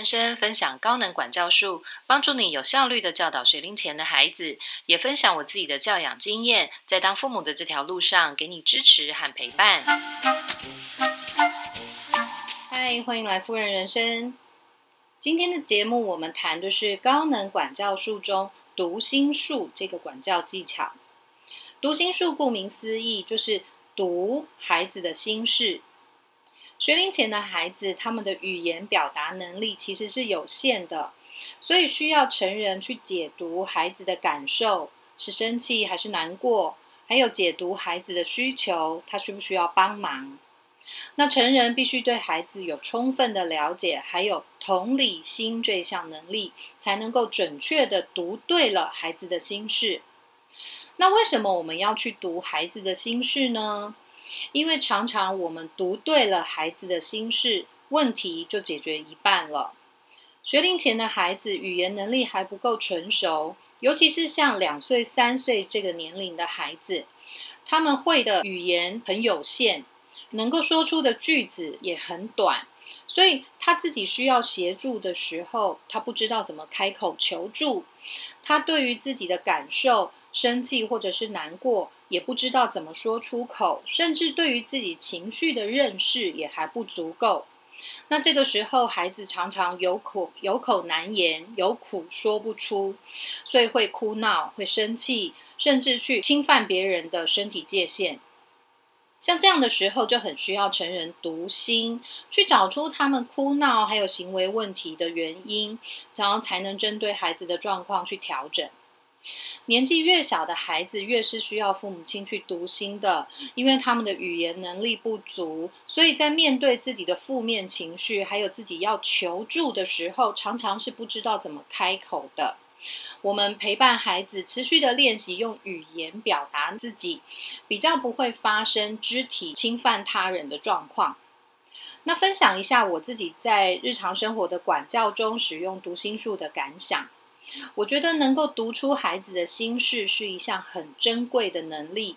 人生分享高能管教术，帮助你有效率的教导学龄前的孩子，也分享我自己的教养经验，在当父母的这条路上给你支持和陪伴。嗨，欢迎来夫人人生。今天的节目我们谈的是高能管教术中读心术这个管教技巧。读心术顾名思义，就是读孩子的心事。学龄前的孩子，他们的语言表达能力其实是有限的，所以需要成人去解读孩子的感受，是生气还是难过，还有解读孩子的需求，他需不需要帮忙？那成人必须对孩子有充分的了解，还有同理心这项能力，才能够准确的读对了孩子的心事。那为什么我们要去读孩子的心事呢？因为常常我们读对了孩子的心事，问题就解决一半了。学龄前的孩子语言能力还不够成熟，尤其是像两岁、三岁这个年龄的孩子，他们会的语言很有限，能够说出的句子也很短，所以他自己需要协助的时候，他不知道怎么开口求助，他对于自己的感受。生气或者是难过，也不知道怎么说出口，甚至对于自己情绪的认识也还不足够。那这个时候，孩子常常有口有口难言，有苦说不出，所以会哭闹、会生气，甚至去侵犯别人的身体界限。像这样的时候，就很需要成人读心，去找出他们哭闹还有行为问题的原因，然后才能针对孩子的状况去调整。年纪越小的孩子，越是需要父母亲去读心的，因为他们的语言能力不足，所以在面对自己的负面情绪，还有自己要求助的时候，常常是不知道怎么开口的。我们陪伴孩子，持续的练习用语言表达自己，比较不会发生肢体侵犯他人的状况。那分享一下我自己在日常生活的管教中使用读心术的感想。我觉得能够读出孩子的心事是一项很珍贵的能力，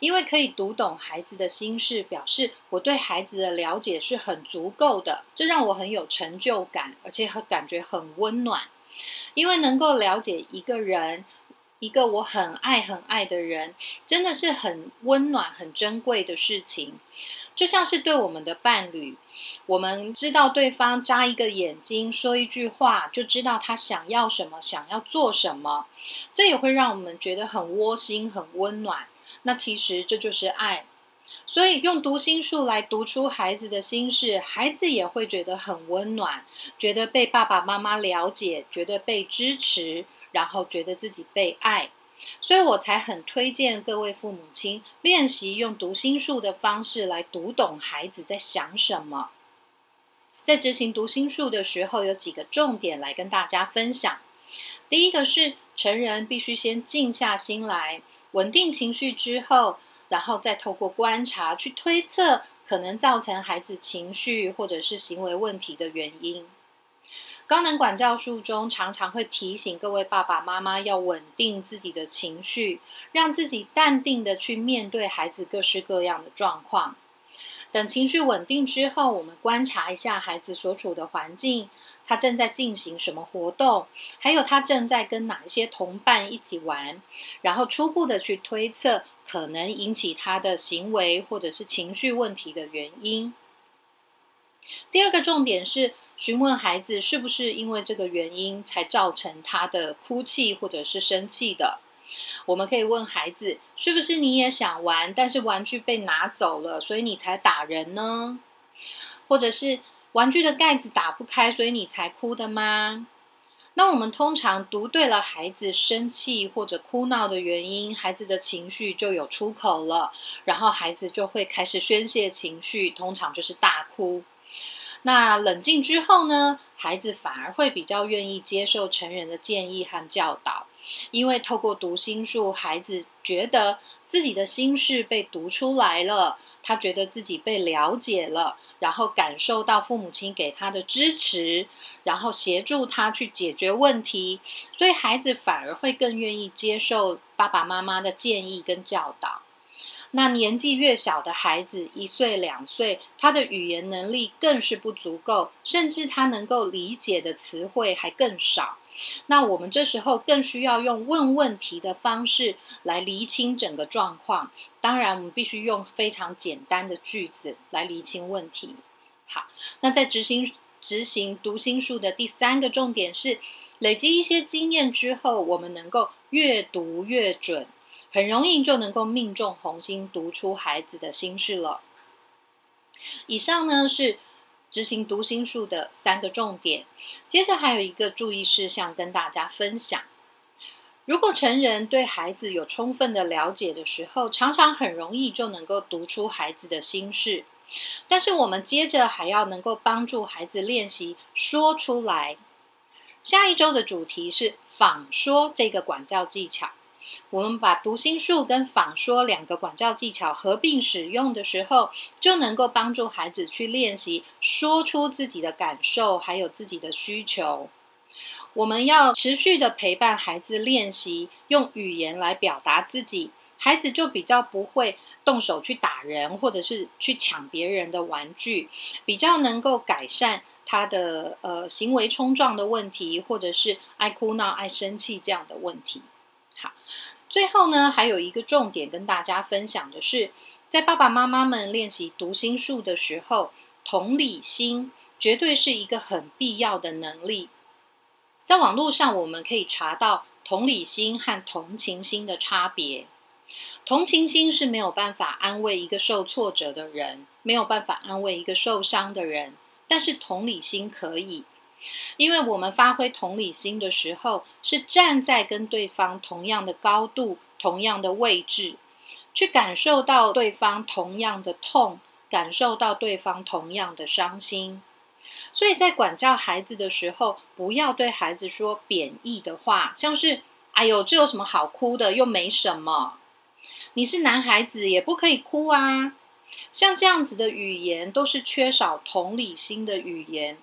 因为可以读懂孩子的心事，表示我对孩子的了解是很足够的，这让我很有成就感，而且很感觉很温暖。因为能够了解一个人，一个我很爱很爱的人，真的是很温暖、很珍贵的事情，就像是对我们的伴侣。我们知道对方眨一个眼睛，说一句话，就知道他想要什么，想要做什么，这也会让我们觉得很窝心、很温暖。那其实这就是爱。所以用读心术来读出孩子的心事，孩子也会觉得很温暖，觉得被爸爸妈妈了解，觉得被支持，然后觉得自己被爱。所以我才很推荐各位父母亲练习用读心术的方式来读懂孩子在想什么。在执行读心术的时候，有几个重点来跟大家分享。第一个是成人必须先静下心来，稳定情绪之后，然后再透过观察去推测可能造成孩子情绪或者是行为问题的原因。高能管教术中常常会提醒各位爸爸妈妈要稳定自己的情绪，让自己淡定的去面对孩子各式各样的状况。等情绪稳定之后，我们观察一下孩子所处的环境，他正在进行什么活动，还有他正在跟哪一些同伴一起玩，然后初步的去推测可能引起他的行为或者是情绪问题的原因。第二个重点是询问孩子是不是因为这个原因才造成他的哭泣或者是生气的。我们可以问孩子：“是不是你也想玩，但是玩具被拿走了，所以你才打人呢？或者是玩具的盖子打不开，所以你才哭的吗？”那我们通常读对了孩子生气或者哭闹的原因，孩子的情绪就有出口了，然后孩子就会开始宣泄情绪，通常就是大哭。那冷静之后呢，孩子反而会比较愿意接受成人的建议和教导。因为透过读心术，孩子觉得自己的心事被读出来了，他觉得自己被了解了，然后感受到父母亲给他的支持，然后协助他去解决问题，所以孩子反而会更愿意接受爸爸妈妈的建议跟教导。那年纪越小的孩子，一岁两岁，他的语言能力更是不足够，甚至他能够理解的词汇还更少。那我们这时候更需要用问问题的方式来厘清整个状况。当然，我们必须用非常简单的句子来厘清问题。好，那在执行执行读心术的第三个重点是，累积一些经验之后，我们能够越读越准。很容易就能够命中红心，读出孩子的心事了。以上呢是执行读心术的三个重点。接着还有一个注意事项跟大家分享：如果成人对孩子有充分的了解的时候，常常很容易就能够读出孩子的心事。但是我们接着还要能够帮助孩子练习说出来。下一周的主题是仿说这个管教技巧。我们把读心术跟仿说两个管教技巧合并使用的时候，就能够帮助孩子去练习说出自己的感受，还有自己的需求。我们要持续的陪伴孩子练习用语言来表达自己，孩子就比较不会动手去打人，或者是去抢别人的玩具，比较能够改善他的呃行为冲撞的问题，或者是爱哭闹、爱生气这样的问题。好，最后呢，还有一个重点跟大家分享的是，在爸爸妈妈们练习读心术的时候，同理心绝对是一个很必要的能力。在网络上，我们可以查到同理心和同情心的差别。同情心是没有办法安慰一个受挫折的人，没有办法安慰一个受伤的人，但是同理心可以。因为我们发挥同理心的时候，是站在跟对方同样的高度、同样的位置，去感受到对方同样的痛，感受到对方同样的伤心。所以在管教孩子的时候，不要对孩子说贬义的话，像是“哎呦，这有什么好哭的？又没什么。”你是男孩子，也不可以哭啊。像这样子的语言，都是缺少同理心的语言。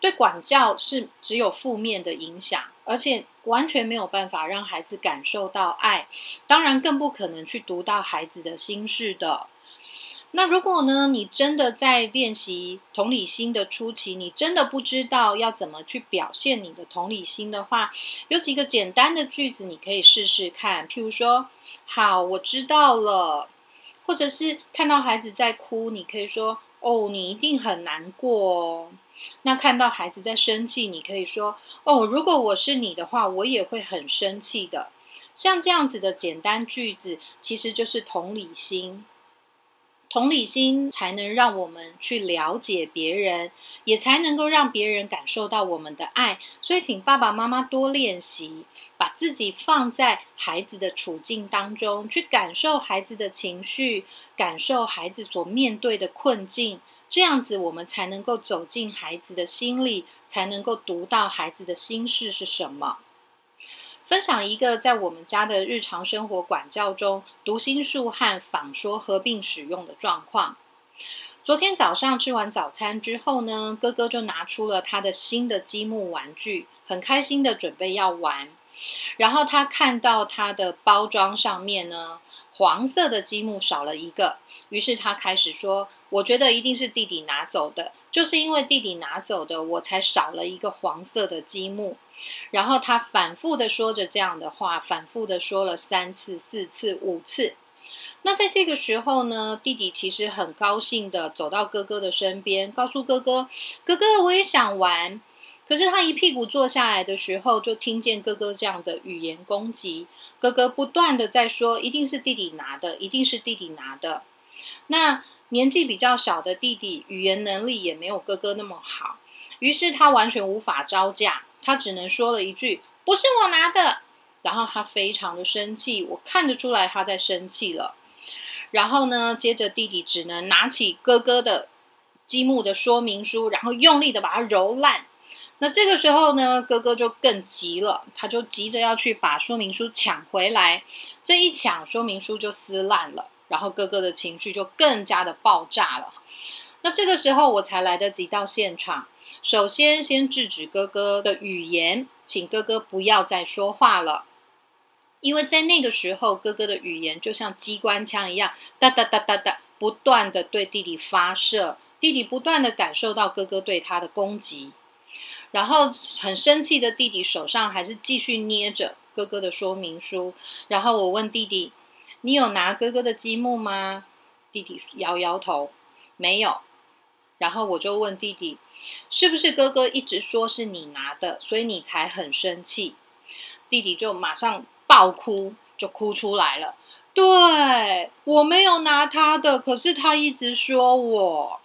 对管教是只有负面的影响，而且完全没有办法让孩子感受到爱，当然更不可能去读到孩子的心事的。那如果呢，你真的在练习同理心的初期，你真的不知道要怎么去表现你的同理心的话，有几个简单的句子你可以试试看，譬如说：“好，我知道了。”或者是看到孩子在哭，你可以说：“哦，你一定很难过哦。”那看到孩子在生气，你可以说：“哦，如果我是你的话，我也会很生气的。”像这样子的简单句子，其实就是同理心。同理心才能让我们去了解别人，也才能够让别人感受到我们的爱。所以，请爸爸妈妈多练习，自己放在孩子的处境当中，去感受孩子的情绪，感受孩子所面对的困境。这样子，我们才能够走进孩子的心里，才能够读到孩子的心事是什么。分享一个在我们家的日常生活管教中，读心术和仿说合并使用的状况。昨天早上吃完早餐之后呢，哥哥就拿出了他的新的积木玩具，很开心的准备要玩。然后他看到他的包装上面呢，黄色的积木少了一个。于是他开始说：“我觉得一定是弟弟拿走的，就是因为弟弟拿走的，我才少了一个黄色的积木。”然后他反复的说着这样的话，反复的说了三次、四次、五次。那在这个时候呢，弟弟其实很高兴的走到哥哥的身边，告诉哥哥：“哥哥，我也想玩。”可是他一屁股坐下来的时候，就听见哥哥这样的语言攻击。哥哥不断的在说：“一定是弟弟拿的，一定是弟弟拿的。”那年纪比较小的弟弟，语言能力也没有哥哥那么好，于是他完全无法招架，他只能说了一句：“不是我拿的。”然后他非常的生气，我看得出来他在生气了。然后呢，接着弟弟只能拿起哥哥的积木的说明书，然后用力的把它揉烂。那这个时候呢，哥哥就更急了，他就急着要去把说明书抢回来。这一抢，说明书就撕烂了。然后哥哥的情绪就更加的爆炸了。那这个时候我才来得及到现场，首先先制止哥哥的语言，请哥哥不要再说话了。因为在那个时候，哥哥的语言就像机关枪一样，哒哒哒哒哒，不断的对弟弟发射，弟弟不断的感受到哥哥对他的攻击，然后很生气的弟弟手上还是继续捏着哥哥的说明书，然后我问弟弟：“你有拿哥哥的积木吗？”弟弟摇摇头，没有。然后我就问弟弟：“是不是哥哥一直说是你拿的，所以你才很生气？”弟弟就马上爆哭，就哭出来了。对我没有拿他的，可是他一直说我。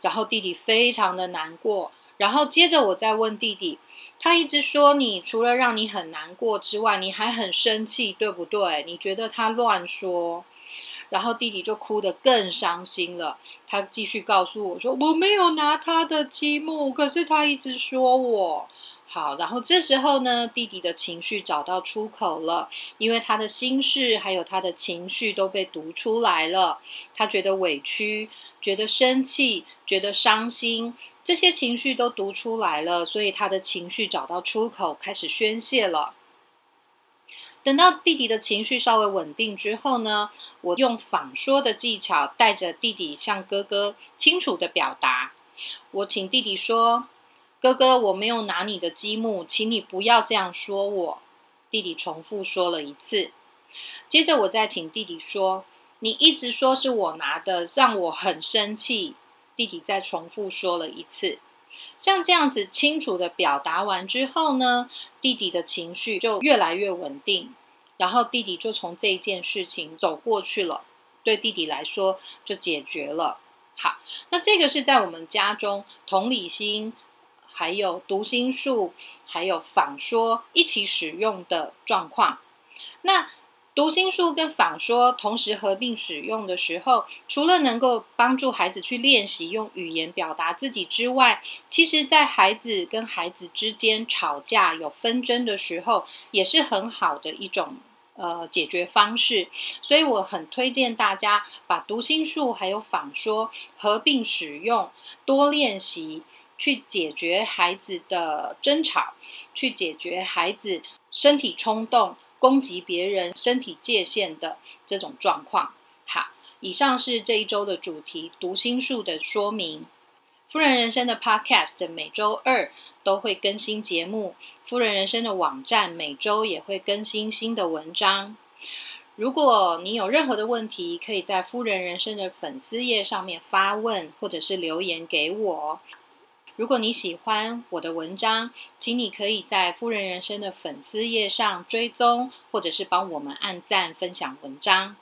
然后弟弟非常的难过。然后接着我再问弟弟：“他一直说你除了让你很难过之外，你还很生气，对不对？你觉得他乱说？”然后弟弟就哭得更伤心了。他继续告诉我说：“我没有拿他的积木，可是他一直说我好。”然后这时候呢，弟弟的情绪找到出口了，因为他的心事还有他的情绪都被读出来了。他觉得委屈，觉得生气，觉得伤心，这些情绪都读出来了，所以他的情绪找到出口，开始宣泄了。等到弟弟的情绪稍微稳定之后呢，我用仿说的技巧带着弟弟向哥哥清楚的表达。我请弟弟说：“哥哥，我没有拿你的积木，请你不要这样说我。”弟弟重复说了一次。接着我再请弟弟说：“你一直说是我拿的，让我很生气。”弟弟再重复说了一次。像这样子清楚的表达完之后呢，弟弟的情绪就越来越稳定，然后弟弟就从这件事情走过去了，对弟弟来说就解决了。好，那这个是在我们家中同理心、还有读心术、还有仿说一起使用的状况。那读心术跟仿说同时合并使用的时候，除了能够帮助孩子去练习用语言表达自己之外，其实，在孩子跟孩子之间吵架有纷争的时候，也是很好的一种呃解决方式。所以，我很推荐大家把读心术还有仿说合并使用，多练习去解决孩子的争吵，去解决孩子身体冲动。攻击别人身体界限的这种状况。好，以上是这一周的主题——读心术的说明。夫人人生的 Podcast 每周二都会更新节目，夫人人生的网站每周也会更新新的文章。如果你有任何的问题，可以在夫人人生的粉丝页上面发问，或者是留言给我。如果你喜欢我的文章，请你可以在夫人人生的粉丝页上追踪，或者是帮我们按赞、分享文章。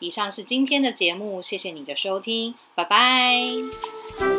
以上是今天的节目，谢谢你的收听，拜拜。